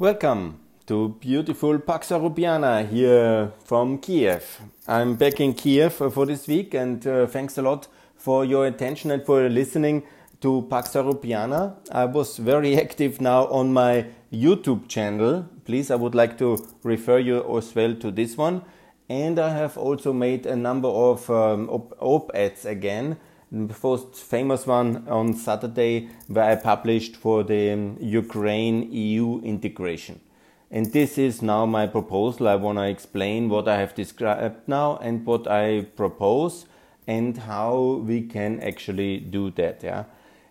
Welcome to beautiful Pax Europiana here from Kiev. I'm back in Kiev for this week and uh, thanks a lot for your attention and for listening to Pax Europiana. I was very active now on my YouTube channel. Please, I would like to refer you as well to this one. And I have also made a number of um, op-eds again the first famous one on Saturday, where I published for the Ukraine EU integration. And this is now my proposal. I want to explain what I have described now and what I propose and how we can actually do that. Yeah?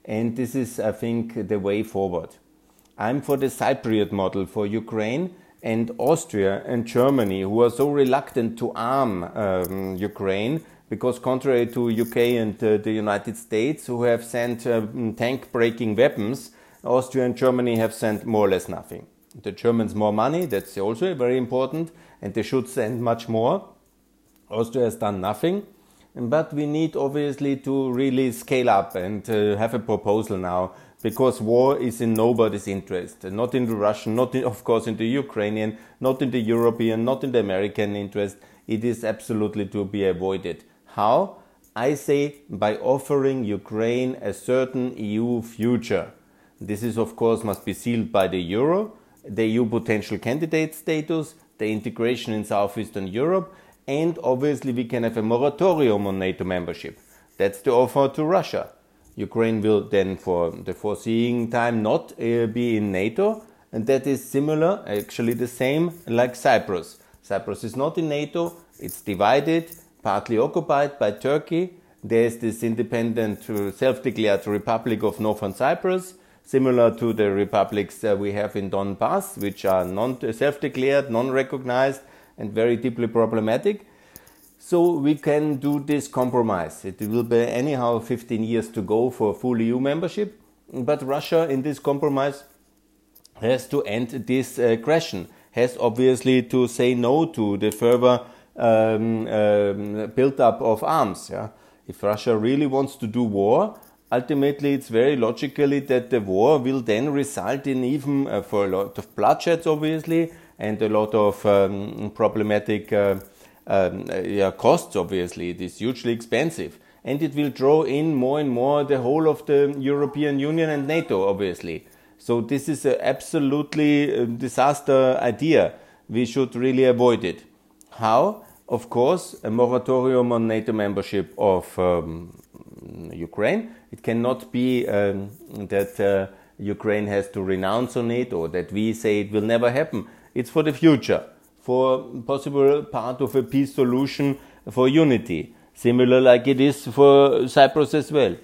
And this is, I think, the way forward. I'm for the Cypriot model for Ukraine and Austria and Germany, who are so reluctant to arm um, Ukraine because contrary to UK and uh, the United States, who have sent uh, tank-breaking weapons, Austria and Germany have sent more or less nothing. The Germans more money, that's also very important, and they should send much more. Austria has done nothing, but we need obviously to really scale up and uh, have a proposal now because war is in nobody's interest, not in the Russian, not in, of course in the Ukrainian, not in the European, not in the American interest. It is absolutely to be avoided. How? I say by offering Ukraine a certain EU future. This is, of course, must be sealed by the euro, the EU potential candidate status, the integration in Southeastern Europe, and obviously we can have a moratorium on NATO membership. That's the offer to Russia. Ukraine will then, for the foreseeing time, not uh, be in NATO, and that is similar, actually the same, like Cyprus. Cyprus is not in NATO, it's divided, partly occupied by Turkey. There's this independent, uh, self-declared Republic of Northern Cyprus, similar to the republics uh, we have in Donbass, which are non self-declared, non-recognized, and very deeply problematic. So we can do this compromise. It will be anyhow 15 years to go for full EU membership, but Russia in this compromise has to end this aggression, has obviously to say no to the further um, um, build-up of arms. Yeah? If Russia really wants to do war, ultimately it's very logically that the war will then result in even uh, for a lot of bloodshed, obviously, and a lot of um, problematic uh, um, uh, yeah, costs, obviously. It is hugely expensive. And it will draw in more and more the whole of the European Union and NATO, obviously. So this is an absolutely uh, disaster idea. We should really avoid it. How? Of course, a moratorium on NATO membership of um, Ukraine. It cannot be um, that uh, Ukraine has to renounce on it or that we say it will never happen. It's for the future, for possible part of a peace solution for unity, similar like it is for Cyprus as well.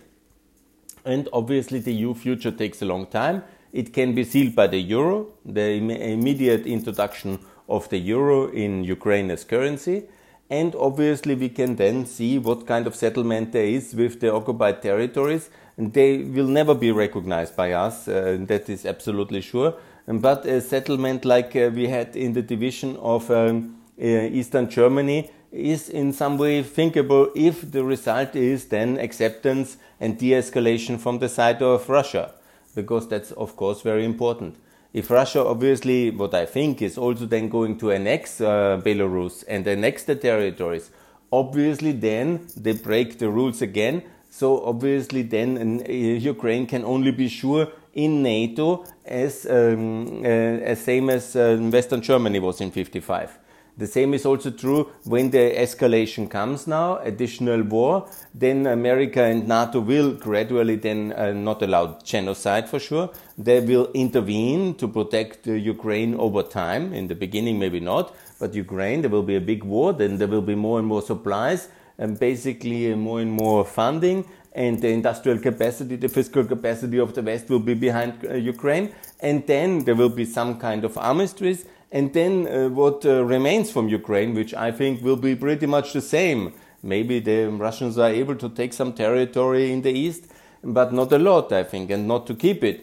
And obviously, the EU future takes a long time. It can be sealed by the euro, the Im immediate introduction of the euro in Ukraine as currency. And obviously, we can then see what kind of settlement there is with the occupied territories. And they will never be recognized by us, uh, that is absolutely sure. But a settlement like uh, we had in the division of um, uh, Eastern Germany is in some way thinkable if the result is then acceptance and de escalation from the side of Russia, because that's, of course, very important if Russia, obviously, what I think is also then going to annex uh, Belarus and annex the territories, obviously then they break the rules again. So obviously then uh, Ukraine can only be sure in NATO as um, uh, as same as uh, Western Germany was in 55. The same is also true when the escalation comes now, additional war, then America and NATO will gradually then uh, not allow genocide for sure. They will intervene to protect uh, Ukraine over time. In the beginning, maybe not, but Ukraine, there will be a big war, then there will be more and more supplies and basically more and more funding and the industrial capacity, the fiscal capacity of the West will be behind uh, Ukraine. And then there will be some kind of armistice and then uh, what uh, remains from Ukraine, which I think will be pretty much the same. Maybe the Russians are able to take some territory in the east, but not a lot, I think, and not to keep it,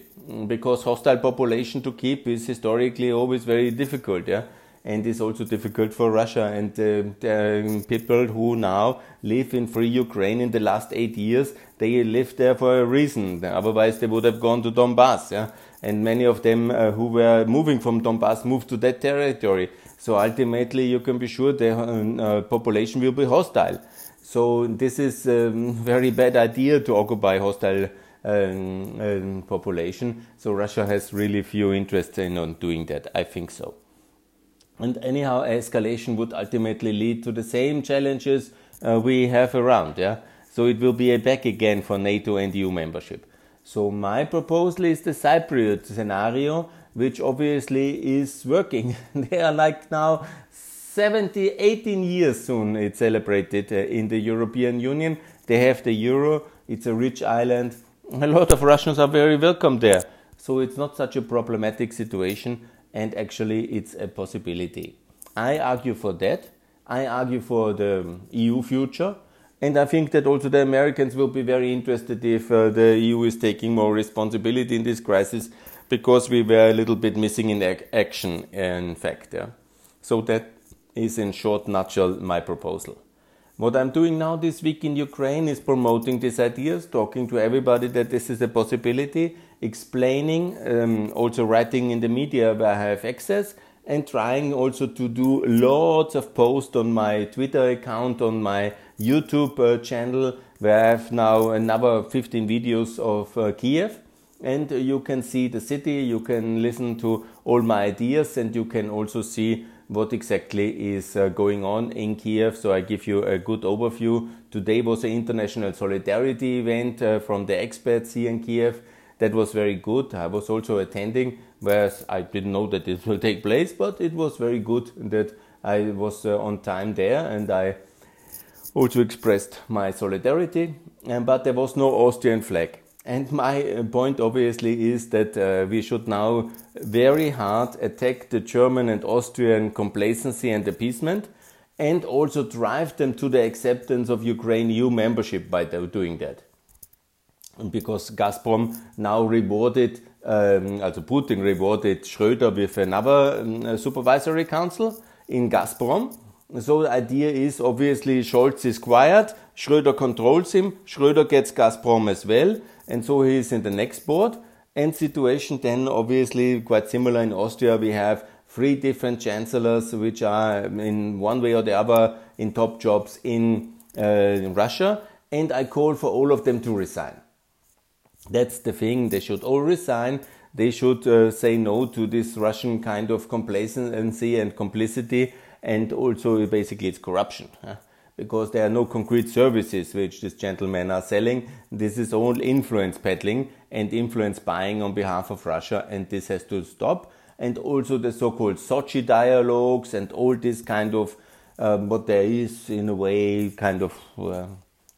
because hostile population to keep is historically always very difficult, yeah, and is also difficult for Russia and uh, the people who now live in free Ukraine in the last eight years. They live there for a reason. Otherwise, they would have gone to Donbass, yeah and many of them uh, who were moving from Donbass moved to that territory. So ultimately, you can be sure the uh, population will be hostile. So this is a very bad idea to occupy hostile um, um, population. So Russia has really few interest in on doing that. I think so. And anyhow, escalation would ultimately lead to the same challenges uh, we have around. Yeah. So it will be a back again for NATO and EU membership. So my proposal is the Cypriot scenario, which obviously is working. they are like now 70, 18 years soon it's celebrated uh, in the European Union. They have the euro. It's a rich island. A lot of Russians are very welcome there. So it's not such a problematic situation and actually it's a possibility. I argue for that. I argue for the EU future. And I think that also the Americans will be very interested if uh, the EU is taking more responsibility in this crisis because we were a little bit missing in ac- action, in fact. Yeah. So that is in short nutshell my proposal. What I'm doing now this week in Ukraine is promoting these ideas, talking to everybody that this is a possibility, explaining, um, also writing in the media where I have access, and trying also to do lots of posts on my Twitter account, on my YouTube uh, channel, where I have now another 15 videos of uh, Kiev. And you can see the city, you can listen to all my ideas, and you can also see what exactly is uh, going on in Kiev. So I give you a good overview. Today was an international solidarity event uh, from the experts here in Kiev. That was very good. I was also attending, whereas I didn't know that it will take place, but it was very good that I was uh, on time there and I also expressed my solidarity, but there was no Austrian flag. And my uh, point obviously is that uh, we should now very hard attack the German and Austrian complacency and appeasement and also drive them to the acceptance of Ukraine EU membership by doing that. Because Gazprom now rewarded, um, also Putin rewarded Schröder with another um, supervisory council in Gazprom so the idea is obviously Scholz is quiet, Schröder controls him, Schröder gets Gazprom as well, and so he is in the next board. And situation then obviously quite similar in Austria. We have three different chancellors which are in one way or the other in top jobs in, uh, in Russia, and I call for all of them to resign. That's the thing. They should all resign. They should uh, say no to this Russian kind of complacency and complicity and also basically it's corruption. Because there are no concrete services which these gentlemen are selling. This is all influence peddling and influence buying on behalf of Russia, and this has to stop. And also the so-called Sochi dialogues and all this kind of um, what there is in a way kind of uh,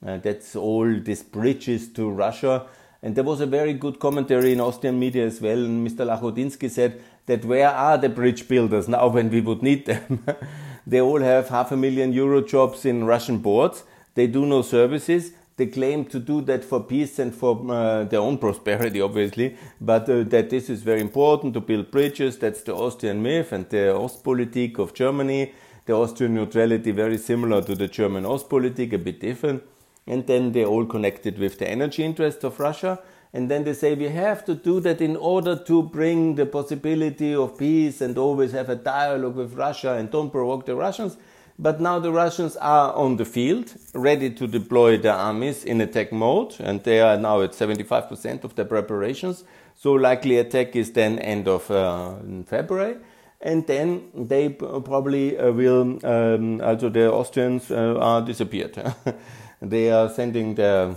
uh, that's all these bridges to Russia. And there was a very good commentary in Austrian media as well. And Mr. Lachodinsky said that where are the bridge builders now when we would need them? they all have half a million euro jobs in Russian boards. They do no services. They claim to do that for peace and for uh, their own prosperity, obviously, but uh, that this is very important to build bridges. That's the Austrian myth and the Ostpolitik of Germany. The Austrian neutrality very similar to the German Ostpolitik, a bit different. And then they're all connected with the energy interests of Russia. And then they say we have to do that in order to bring the possibility of peace and always have a dialogue with Russia and don't provoke the Russians. But now the Russians are on the field, ready to deploy their armies in attack mode, and they are now at 75% of their preparations. So likely attack is then end of uh, February, and then they probably uh, will. Um, also the Austrians uh, are disappeared. they are sending their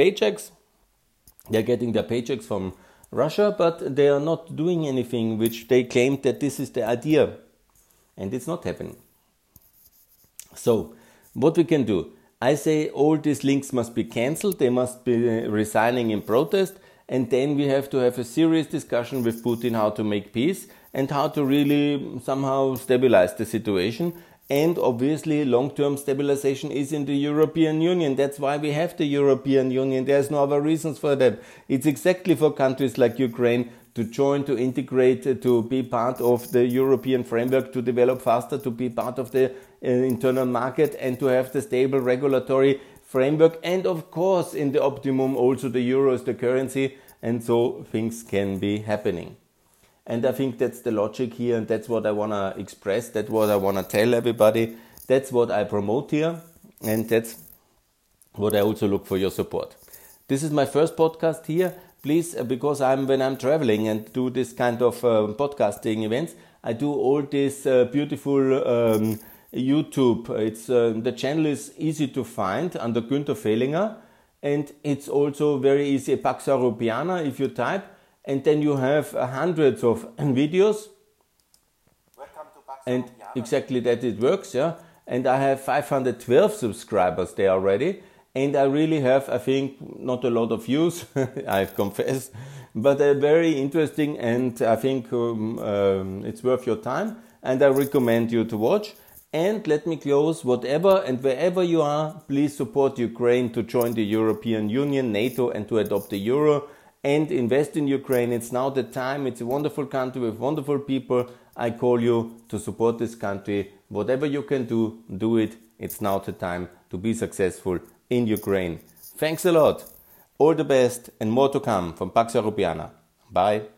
paychecks they're getting their paychecks from Russia, but they are not doing anything which they claim that this is the idea. And it's not happening. So, what we can do? I say all these links must be cancelled, they must be resigning in protest, and then we have to have a serious discussion with Putin how to make peace and how to really somehow stabilize the situation and obviously, long term stabilization is in the European Union. That's why we have the European Union. There's no other reasons for that. It's exactly for countries like Ukraine to join, to integrate, to be part of the European framework, to develop faster, to be part of the uh, internal market, and to have the stable regulatory framework. And of course, in the optimum, also the euro is the currency and so things can be happening. And I think that's the logic here, and that's what I want to express. That's what I want to tell everybody. That's what I promote here, and that's what I also look for your support. This is my first podcast here. Please, uh, because I'm when I'm traveling and do this kind of uh, podcasting events, I do all this uh, beautiful um, YouTube. It's uh, the channel is easy to find under Günther Fehlinger, and it's also very easy. Pax Europiana if you type and then you have uh, hundreds of videos. and exactly that it works, yeah. And I have 512 subscribers there already, and I really have, I think, not a lot of views. I confess, but uh, very interesting, and I think um, um, it's worth your time, and I recommend you to watch. And let me close whatever and wherever you are, please support Ukraine to join the European Union, NATO, and to adopt the euro and invest in Ukraine. It's now the time. It's a wonderful country with wonderful people. I call you to support this country. Whatever you can do, do it. It's now the time to be successful in Ukraine. Thanks a lot. All the best and more to come from Pax Europiana. Bye.